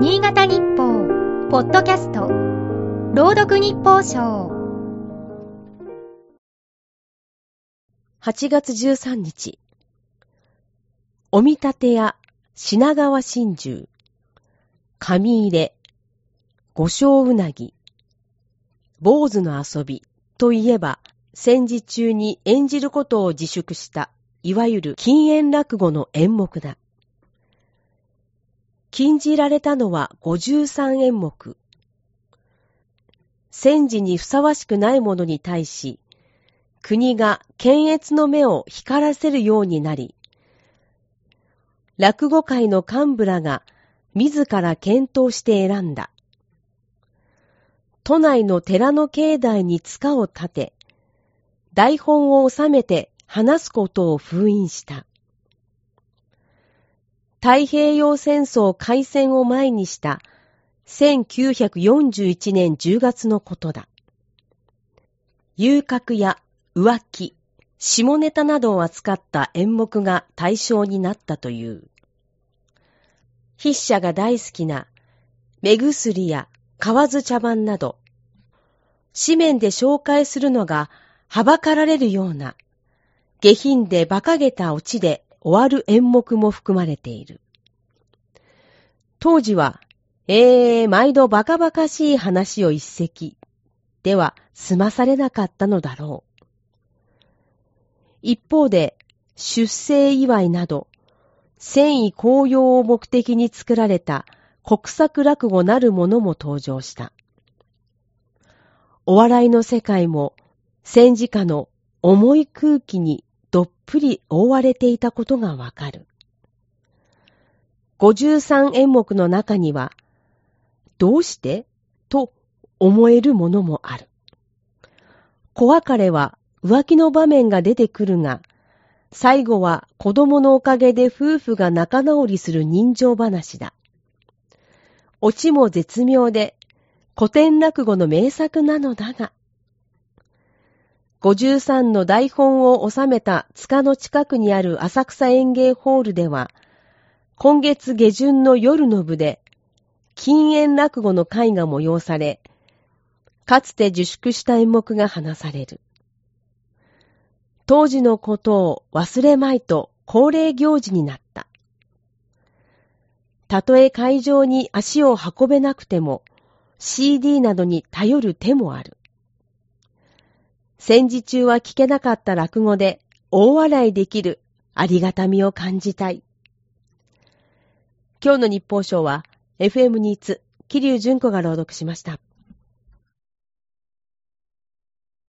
新潟日報、ポッドキャスト、朗読日報賞。8月13日。お見立てや品川真珠、紙入れ、五章うなぎ、坊主の遊びといえば、戦時中に演じることを自粛した、いわゆる禁煙落語の演目だ。禁じられたのは53演目。戦時にふさわしくないものに対し、国が検閲の目を光らせるようになり、落語界の幹部らが自ら検討して選んだ。都内の寺の境内に塚を建て、台本を収めて話すことを封印した。太平洋戦争開戦を前にした1941年10月のことだ。遊郭や浮気、下ネタなどを扱った演目が対象になったという。筆者が大好きな目薬や河津茶番など、紙面で紹介するのがはばかられるような、下品で馬鹿げたオチで終わる演目も含まれている。当時は、えー、毎度バカバカしい話を一席では済まされなかったのだろう。一方で、出生祝いなど、戦意高揚を目的に作られた国策落語なるものも登場した。お笑いの世界も戦時下の重い空気にどっぷり覆われていたことがわかる。53演目の中には、どうして？と思えるものもある。小別れは浮気の場面が出てくるが、最後は子供のおかげで夫婦が仲直りする人情話だ。オチも絶妙で古典落語の名作なのだが、53の台本を収めた塚の近くにある浅草園芸ホールでは、今月下旬の夜の部で、禁煙落語の会が催され、かつて自粛した演目が話される。当時のことを忘れまいと恒例行事になった。たとえ会場に足を運べなくても、CD などに頼る手もある。戦時中は聞けなかった落語で大笑いできるありがたみを感じたい。今日の日報賞は FM ニーツ、桐生純子が朗読しました。